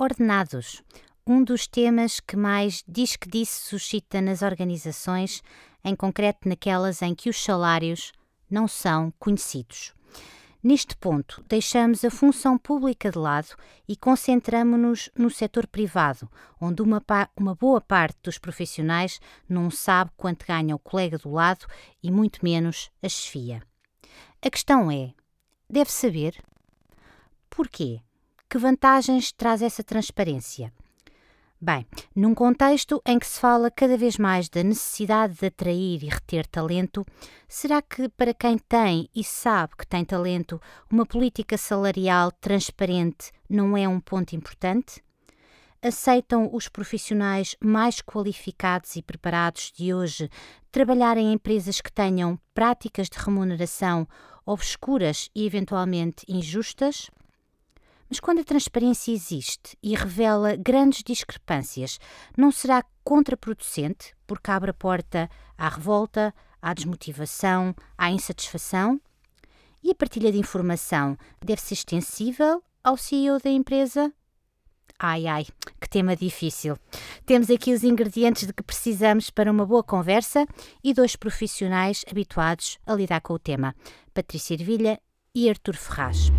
Ordenados, um dos temas que mais diz que disse suscita nas organizações, em concreto naquelas em que os salários não são conhecidos. Neste ponto, deixamos a função pública de lado e concentramos-nos no setor privado, onde uma, uma, boa parte dos profissionais não sabe quanto ganha o colega do lado e muito menos a chefia. A questão é: deve saber? Porquê? Que vantagens traz essa transparência? Bem, num contexto em que se fala cada vez mais da necessidade de atrair e reter talento, será que para quem tem e sabe que tem talento, uma política salarial transparente não é um ponto importante? Aceitam os profissionais mais qualificados e preparados de hoje trabalhar em empresas que tenham práticas de remuneração obscuras e eventualmente injustas? Mas quando a transparência existe e revela grandes discrepâncias, não será contraproducente porque abre a porta à revolta, à desmotivação, à insatisfação? E a partilha de informação deve ser extensível ao CEO da empresa? Ai ai, que tema difícil. Temos aqui os ingredientes de que precisamos para uma boa conversa e dois profissionais habituados a lidar com o tema: Patrícia Ervilha e Artur Ferraz.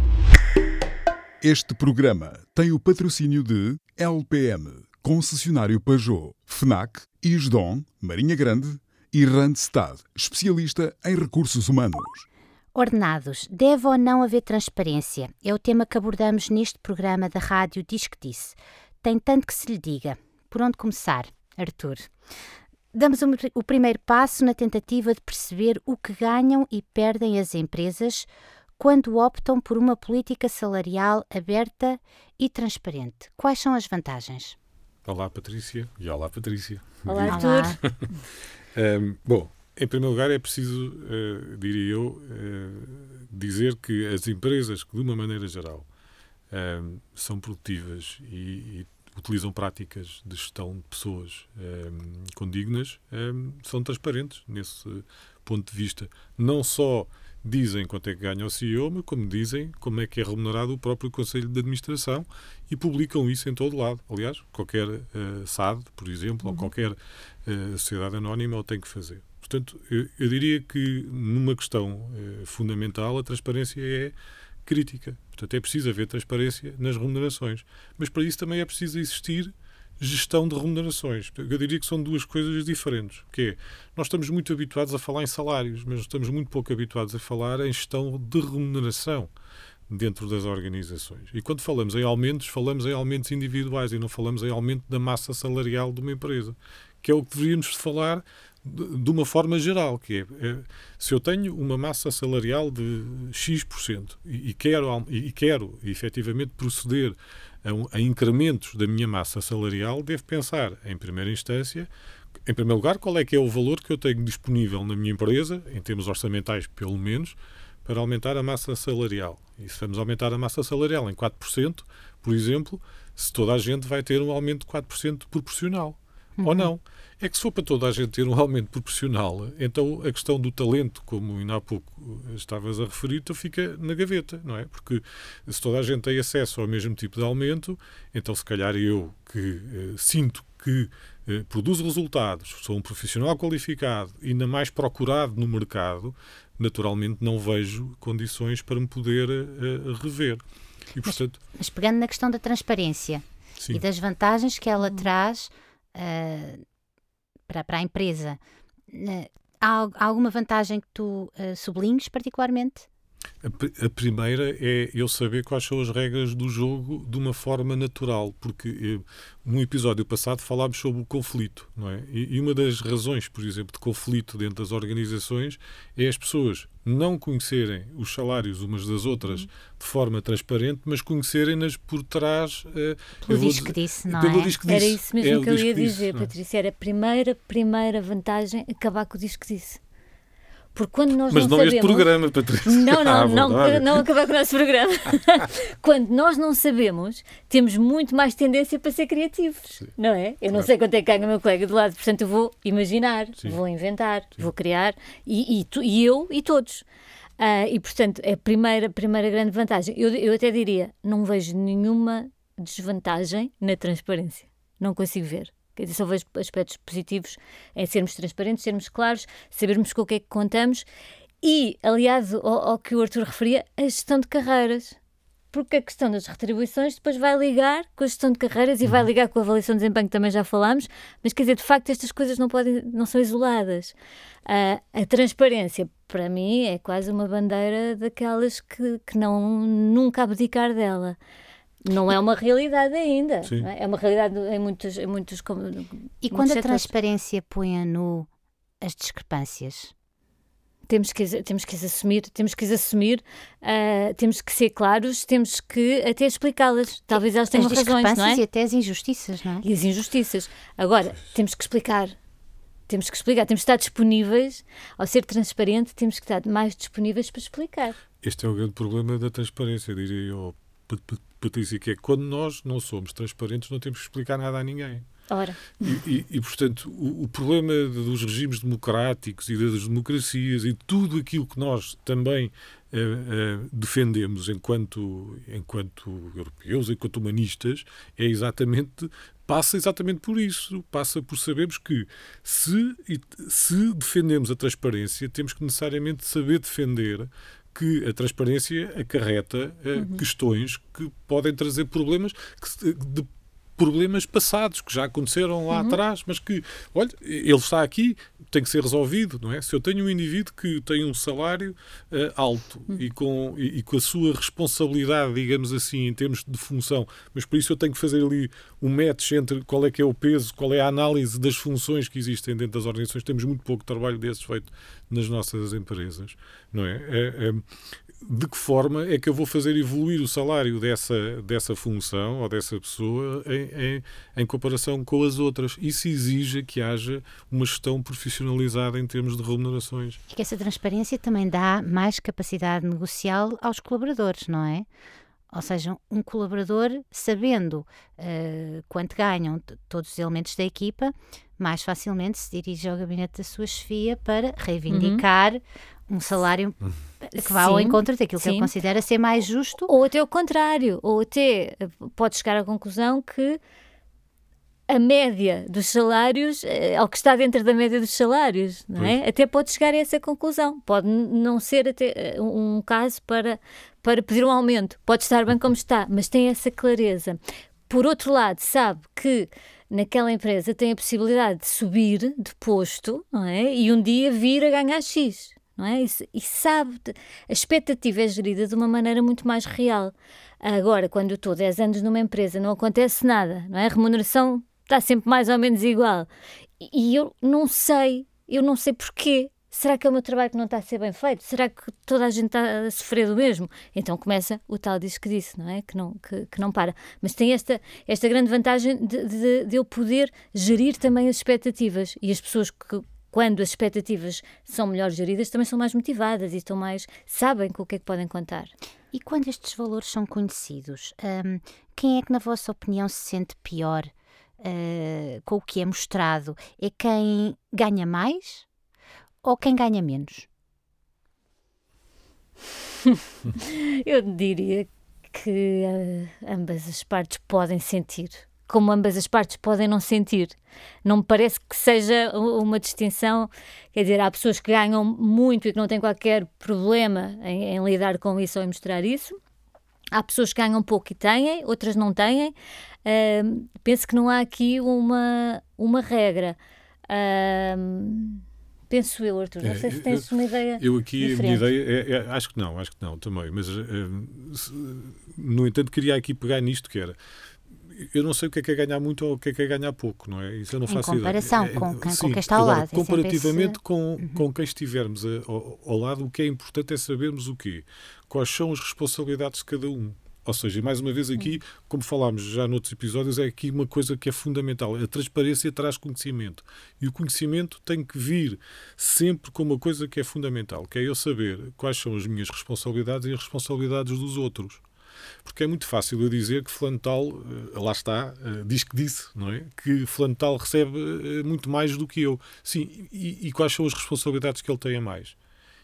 Este programa tem o patrocínio de LPM, concessionário Peugeot, FNAC, Isdon, Marinha Grande e Randstad, especialista em recursos humanos. Ordenados, deve ou não haver transparência? É o tema que abordamos neste programa da rádio Diz que Disse. Tem tanto que se lhe diga. Por onde começar, Arthur? Damos o primeiro passo na tentativa de perceber o que ganham e perdem as empresas quando optam por uma política salarial aberta e transparente. Quais são as vantagens? Olá, Patrícia. E olá, Patrícia. Olá, Arthur. um, bom, em primeiro lugar, é preciso, uh, diria eu, uh, dizer que as empresas que, de uma maneira geral, um, são produtivas e, e, utilizam práticas de gestão de pessoas um, condignas, são transparentes nesse ponto de vista. Não só dizem quanto é que ganha o CEO, mas como dizem como é que é remunerado o próprio Conselho de Administração e publicam isso em todo lado. Aliás, qualquer uh, SAD, por exemplo, uhum. ou qualquer uh, sociedade anónima o tem que fazer. Portanto, eu, eu diria que numa questão uh, fundamental a transparência é crítica. Portanto, é preciso haver transparência nas remunerações. Mas para isso também é preciso existir gestão de remunerações. Eu diria que são duas coisas diferentes. Que é, nós estamos muito habituados a falar em salários, mas estamos muito pouco habituados a falar em gestão de remuneração dentro das organizações. E quando falamos em aumentos, falamos em aumentos individuais e não falamos em aumento da massa salarial de uma empresa, que é o que deveríamos falar de uma forma geral, que é, é, se eu tenho uma massa salarial de X% e, e quero, e quero efetivamente proceder a, a incrementos da minha massa salarial, devo pensar, em primeira instância, em primeiro lugar, qual é que é o valor que eu tenho disponível na minha empresa, em termos orçamentais pelo menos, para aumentar a massa salarial. E se vamos aumentar a massa salarial em 4%, por exemplo, se toda a gente vai ter um aumento de 4% proporcional. Uhum. Ou não. É que se for para toda a gente ter um aumento proporcional, então a questão do talento, como ainda há pouco estavas a referir, então fica na gaveta, não é? Porque se toda a gente tem acesso ao mesmo tipo de aumento, então se calhar eu que eh, sinto que eh, produzo resultados, sou um profissional qualificado e ainda mais procurado no mercado, naturalmente não vejo condições para me poder eh, rever. E, portanto... mas, mas, pegando na questão da transparência Sim. e das vantagens que ela traz uh, para, para a empresa, há, há, alguma vantagem que tu uh, sublinhes particularmente? A, a, primeira é eu saber quais são as regras do jogo de uma forma natural, porque no episódio passado falámos sobre o conflito, não é? E, e, uma das razões, por exemplo, de conflito dentro das organizações é as pessoas não conhecerem os salários umas das outras de forma transparente, mas conhecerem-nas por trás. Uh, pelo disco que disse, não pelo é? Disco Era isso mesmo é que eu ia dizer, disse, é? Patrícia. Era a primeira, primeira vantagem acabar com o disco que disse Porque quando nós Mas não, não, sabemos... este programa, Patrícia. Não, não, Ah, não, não acabar com o nosso programa. Quando nós não sabemos, temos muito mais tendência para ser criativos, não é? Eu não Claro. sei quanto é que ganha o meu colega do lado, portanto eu vou imaginar, Sim. vou inventar, vou criar, e, e, tu- e eu e todos. Ah, e portanto, é a primeira, primeira grande vantagem. Eu, eu até diria, não vejo nenhuma desvantagem na transparência. Não consigo ver. Quer dizer, só vejo aspectos positivos em sermos transparentes, sermos claros, sabermos com o que é que contamos e, aliado ao, ao que o Arthur referia, a gestão de carreiras. Porque a questão das retribuições depois vai ligar com a gestão de carreiras e vai ligar com a avaliação de desempenho, que também já falámos, mas quer dizer, de facto, estas coisas não, podem, não são isoladas. Ah, a transparência, para mim, é quase uma bandeira daquelas que, que não nunca abdicar dela. Não é uma realidade ainda. É? É uma realidade em muitos, em muitos com- E muitos quando a setores. transparência põe a nu as discrepâncias? temos que, as- temos que as assumir, temos que as assumir, ah, temos que ser claros, temos que até explicá-las. Talvez elas tenham as razões, não discrepâncias é? e até as injustiças, não é? E as injustiças. Agora, temos que explicar. Temos que explicar, temos que estar disponíveis, ao ser transparente, temos que estar mais disponíveis para explicar. Este é o grande problema da transparência, diria eu, Patrícia, que é quando nós não somos transparentes não temos que explicar nada a ninguém. Ora, E, e- e, portanto, o, o problema dos regimes democráticos e das democracias e tudo aquilo que nós também eh, eh, defendemos enquanto, enquanto europeus, enquanto humanistas, é exatamente passa exatamente por isso. Passa por sabermos que se, se defendemos a transparência, temos que necessariamente saber defender que a transparência acarreta eh, questões que podem trazer problemas que se- de problemas passados que já aconteceram lá atrás, mas que, olha, ele está aqui, tem que ser resolvido, não é? Se eu tenho um indivíduo que tem um salário eh, alto e, com, e, e com a sua responsabilidade, digamos assim, em termos de função, mas por isso eu tenho que fazer ali um match entre qual é que é o peso, qual é a análise das funções que existem dentro das organizações. Temos muito pouco trabalho desses feito nas nossas empresas, não é? Eh, eh, de que forma é que eu vou fazer evoluir o salário dessa, dessa função ou dessa pessoa em, em, em comparação com as outras. Isso exige que haja uma gestão profissionalizada em termos de remunerações. E que essa transparência também dá mais capacidade negocial aos colaboradores, não é? Ou seja, um colaborador, sabendo eh, quanto ganham todos os elementos da equipa, mais facilmente se dirige ao gabinete da sua chefia para reivindicar um salário que vá ao Sim, encontro daquilo que ele sim. considera ser mais justo. Ou até o contrário, ou até eh, pode chegar à conclusão que a média dos salários, eh, ao que está dentro da média dos salários, não é? Até pode chegar a essa conclusão. Pode não ser até eh, um um caso para, para pedir um aumento. Pode estar bem como está, mas tem essa clareza. Por outro lado, sabe que naquela empresa tem a possibilidade de subir de posto, não é? E um dia vir a ganhar X. Não é? E, e sabe, a expectativa é gerida de uma maneira muito mais real. Agora, quando eu estou 10 anos numa empresa, não acontece nada, não é? A remuneração está sempre mais ou menos igual. E, e eu não sei, eu não sei porquê. Será que é o meu trabalho que não está a ser bem feito? Será que toda a gente está a sofrer do mesmo? Então começa o tal diz que disse, não é? Que não, que, que não para. Mas tem esta, esta grande vantagem de, de, de eu poder gerir também as expectativas. E as pessoas que, quando as expectativas são melhor geridas, também são mais motivadas e estão mais. sabem com o que é que podem contar. E quando estes valores são conhecidos, hum, quem é que, na vossa opinião, se sente pior eh, com o que é mostrado? É quem ganha mais ou quem ganha menos? Eu diria que eh, ambas as partes podem sentir, como ambas as partes podem não sentir. Não me parece que seja uma distinção, quer dizer, há pessoas que ganham muito e que não têm qualquer problema em, em lidar com isso ou em mostrar isso. Há pessoas que ganham pouco e têm, outras não têm. Ahm, penso que não há aqui uma, uma regra. Ahm, penso eu, Arthur. Não É, sei se eu- tens uma ideia. Eu aqui, a minha Diferente. ideia, é, é- acho que não, acho que não também, mas eh, se- no entanto queria aqui pegar nisto que era, eu não sei o que é que é ganhar muito ou o que é que é ganhar pouco, não é? Isso eu não Em faço comparação ideia. É, com quem- com sim, quem está ao agora, lado, é Comparativamente esse- com, com quem estivermos a- ao, ao lado, o que é importante é sabermos o quê? Quais são as responsabilidades de cada um. Ou seja, mais uma vez aqui, como falámos já noutros episódios, é aqui uma coisa que é fundamental. A transparência traz conhecimento. E o conhecimento tem que vir sempre com uma coisa que é fundamental, que é eu saber quais são as minhas responsabilidades e as responsabilidades dos outros. Porque é muito fácil eu dizer que fulano tal, eh, lá está, eh, diz que disse, não é? Que fulano tal recebe eh, muito mais do que eu. Sim, e, e quais são as responsabilidades que ele tem a mais?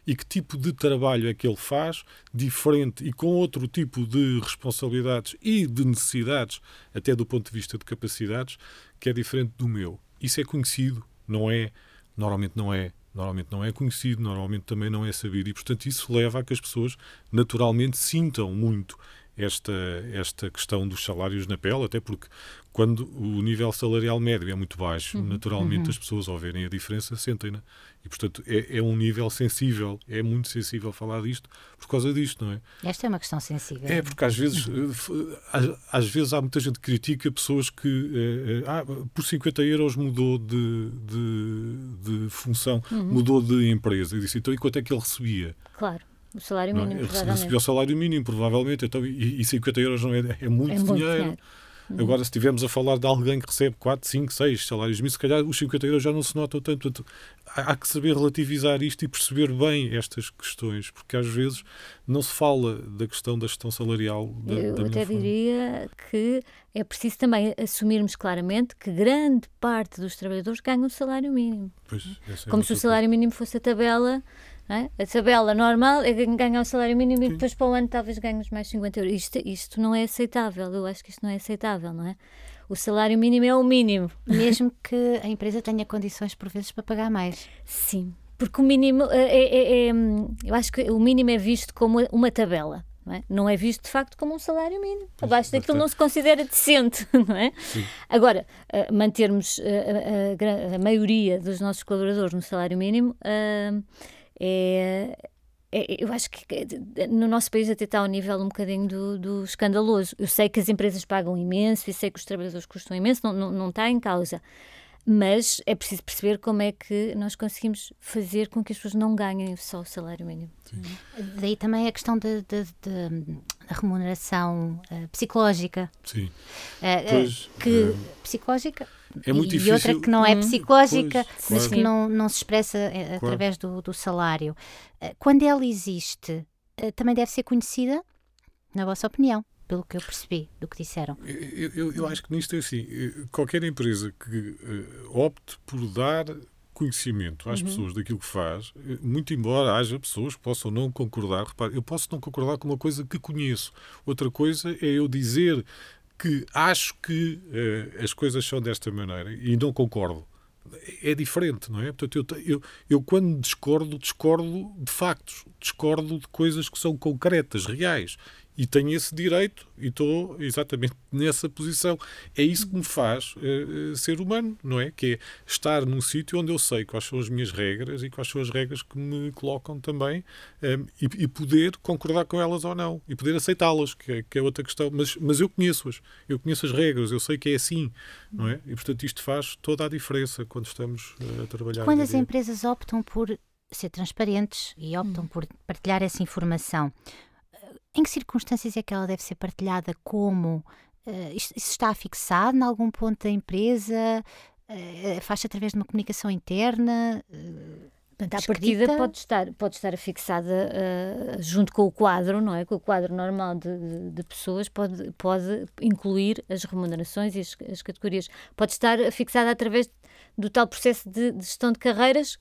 E que tipo de trabalho é que ele faz, diferente e com outro tipo de responsabilidades e de necessidades, até do ponto de vista de capacidades, que é diferente do meu. Isso é conhecido, não é? Normalmente não é. Normalmente não é conhecido, normalmente também não é sabido e, portanto, isso leva a que as pessoas naturalmente sintam muito esta, esta questão dos salários na pele, até porque quando o nível salarial médio é muito baixo, uhum. naturalmente uhum. as pessoas, ao verem a diferença, sentem-na. E, portanto, é, é, um nível sensível, é muito sensível falar disto por causa disto, não é? Esta é uma questão sensível. É, porque às vezes, eh, às, às vezes há muita gente que critica pessoas que, eh, eh, ah, por 50 euros mudou de, de, de função, uhum. mudou de empresa. E disse, então, e quanto é que ele recebia? Claro. O salário mínimo, não, provavelmente. Recebia o salário mínimo, provavelmente. Então, e, e 50 euros não é, é muito, é dinheiro. dinheiro. Uhum. Agora, se estivermos a falar de alguém que recebe 4, 5, 6 salários mínimos, se calhar os 50 euros já não se notam tanto. Portanto, há, que saber relativizar isto e perceber bem estas questões, porque às vezes não se fala da questão da gestão salarial. Da, Eu da até diria que é preciso também assumirmos claramente que grande parte dos trabalhadores ganham o salário mínimo. Pois, é Como se o salário mínimo fosse a tabela é? A tabela normal é ganhar o salário mínimo Sim. e depois para o ano talvez ganhes mais 50 euros. Isto, isto não é aceitável, eu acho que isto não é aceitável, não é? O salário mínimo é o mínimo. Mesmo que a empresa tenha condições, por vezes, para pagar mais. Sim, porque o mínimo, é, é, é, eu acho que o mínimo é visto como uma tabela. Não é? não é visto de facto como um salário mínimo. Abaixo daquilo não se considera decente, não é? Sim. Agora, uh, mantermos uh, a, a, a, maioria dos nossos colaboradores no salário mínimo uh, é, é, eu acho que no nosso país até está ao nível um bocadinho do, do, escandaloso. Eu sei que as empresas pagam imenso e sei que os trabalhadores custam imenso, não, não, não está em causa. Mas é preciso perceber como é que nós conseguimos fazer com que as pessoas não ganhem só o salário mínimo. Sim. Daí também a questão da remuneração uh, psicológica. Sim. Uh, pois, que psicológica é muito e difícil. outra que não é hum, psicológica, pois, mas claro. que não, não se expressa claro. através do, do salário. Quando ela existe, também deve ser conhecida, na vossa opinião pelo que eu percebi do que disseram. Eu, eu, eu acho que nisto é assim: qualquer empresa que uh, opte por dar conhecimento às uhum. pessoas daquilo que faz, muito embora haja pessoas que possam não concordar, repare, eu posso não concordar com uma coisa que conheço. Outra coisa é eu dizer que acho que uh, as coisas são desta maneira e não concordo é diferente, não é? Portanto, eu, eu, eu quando discordo, discordo de factos, discordo de coisas que são concretas, reais e tenho esse direito e estou exatamente nessa posição. É isso que me faz uh, ser humano, não é? Que é estar num sítio onde eu sei quais são as minhas regras e quais são as regras que me colocam também um, eh, e, e, poder concordar com elas ou não e poder aceitá-las, que, é, que é outra questão. Mas, mas eu conheço-as, eu conheço as regras, eu sei que é assim, não é? E portanto isto faz toda a diferença quando estamos uh, a trabalhar. Quando as empresas optam por ser transparentes e optam hum. por partilhar essa informação, em que circunstâncias é que ela deve ser partilhada? Como? Uh, isso está fixado em algum ponto da empresa? Uh, faz através de uma comunicação interna? Uh, Portanto, à partida pode estar, pode estar fixada uh, junto com o quadro, não é? Com o quadro normal de, de, de pessoas, pode, pode incluir as remunerações e as, as, categorias. Pode estar fixada através do tal processo de, de gestão de carreiras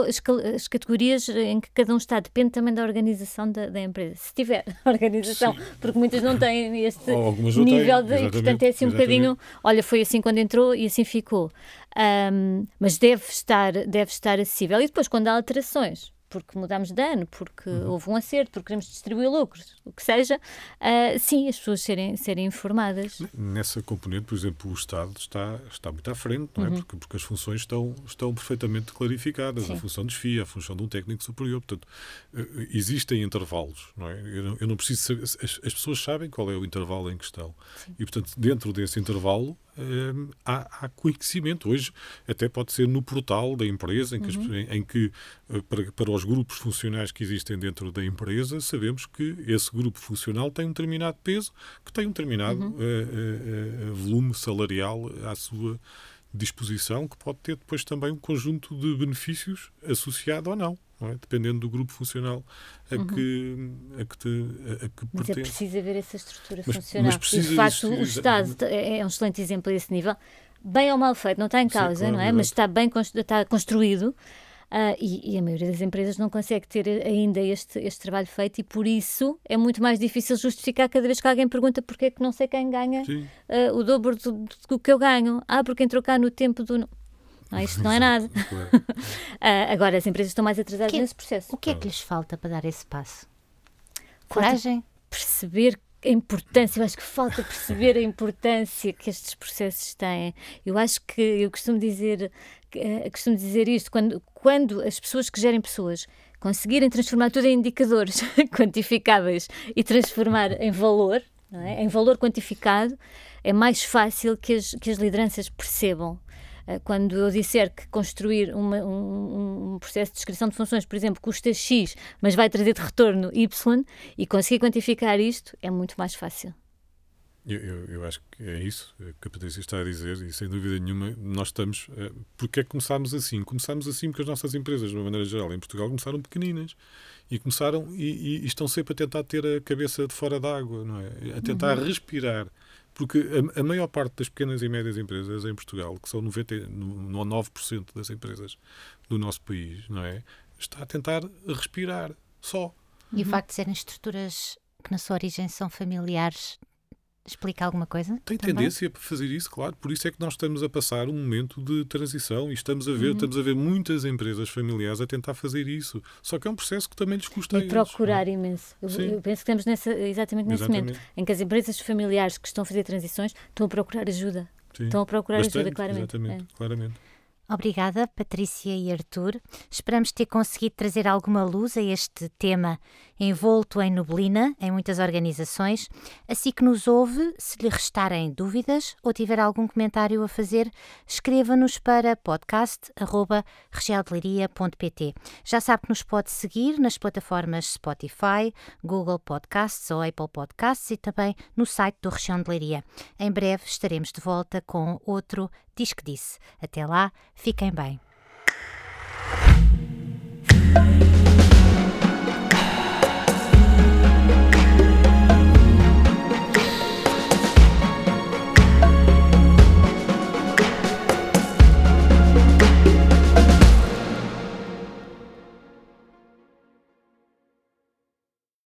as, as, categorias em que cada um está, depende também da organização da, da empresa. Se tiver organização, Sim. porque muitas não têm este nível de. E, portanto, é assim um bocadinho. Olha, foi assim quando entrou e assim ficou. Um, mas deve estar, deve estar acessível. E depois, quando há alterações, porque mudamos de ano, porque uhum. houve um acerto, porque queremos distribuir lucros, o que seja, uh, sim, as pessoas serem, serem informadas. Nessa componente, por exemplo, o Estado está, está muito à frente, não é? Uhum. Porque, porque as funções estão, estão perfeitamente clarificadas, sim. a função de desfia, a função de um técnico superior, portanto, uh, existem intervalos, não é? Eu não, eu não preciso saber, as, as, pessoas sabem qual é o intervalo em questão sim. e, portanto, dentro desse intervalo, hum, há, há, conhecimento. Hoje até pode ser no portal da empresa, em que, uhum. em, em que eh, para, para, os grupos funcionais que existem dentro da empresa, sabemos que esse grupo funcional tem um determinado peso, que tem um determinado uhum. uh, uh, volume salarial à sua disposição, que pode ter depois também um conjunto de benefícios associado ou não é? dependendo do grupo funcional a uhum. que, a que, te, a, que mas pertence. é preciso haver essa estrutura mas, funcional. Mas precisa de facto, o Estado é, é um excelente exemplo a esse nível. Bem ou mal feito, não está em causa, Sim, claro, não é? Mas está bem está construído. Uh, e, e, a maioria das empresas não consegue ter ainda este, este trabalho feito e por isso é muito mais difícil justificar cada vez que alguém pergunta porque é que não sei quem ganha uh, o dobro do, do, que eu ganho. Ah, porque entrou cá no tempo do... Não, isto não é nada. uh, agora, as empresas estão mais atrasadas que, nesse processo. O que é que lhes falta para dar esse passo? Coragem? Falta perceber a importância, eu acho que falta perceber a importância que estes processos têm. Eu acho que, eu costumo dizer, uh, costumo dizer isto, quando, quando as pessoas que gerem pessoas conseguirem transformar tudo em indicadores quantificáveis e transformar em valor, é? em valor quantificado, é mais fácil que as, que as lideranças percebam eh, quando eu disser que construir uma, um, um, processo de descrição de funções, por exemplo, custa X, mas vai trazer de retorno Y, e conseguir quantificar isto é muito mais fácil. Eu, eu, eu, acho que é isso que a Patrícia está a dizer e sem dúvida nenhuma nós estamos... Uh, porque é que começámos assim? Começámos assim porque as nossas empresas, de uma maneira geral, em Portugal, começaram pequeninas e começaram e, e estão sempre a tentar ter a cabeça de fora d'água, não é? A tentar uhum. respirar porque a, a, maior parte das pequenas e médias empresas em Portugal, que são 99% das empresas do nosso país, não é? Está a tentar respirar só. E uhum. o facto de serem estruturas que na sua origem são familiares explica alguma coisa? Tem também? tendência para fazer isso, claro. Por isso é que nós estamos a passar um momento de transição e estamos a ver, uhum. estamos a ver muitas empresas familiares a tentar fazer isso. Só que é um processo que também lhes custa. E procurar eles, imenso. Eu, eu, penso que estamos nessa, exatamente nesse exatamente. momento em que as empresas familiares que estão a fazer transições estão a procurar ajuda. Sim. Estão a procurar Bastante, ajuda, claramente. Exatamente, é. claramente. Obrigada, Patrícia e Artur. Esperamos ter conseguido trazer alguma luz a este tema envolto em neblina em muitas organizações. Assim que nos ouve, se lhe restarem dúvidas ou tiver algum comentário a fazer, escreva-nos para podcast.regialdeliria.pt. Já sabe que nos pode seguir nas plataformas Spotify, Google Podcasts ou Apple Podcasts e também no site do Região de Leiria. Em breve estaremos de volta com outro Diz que Disse. Até lá, fiquem bem.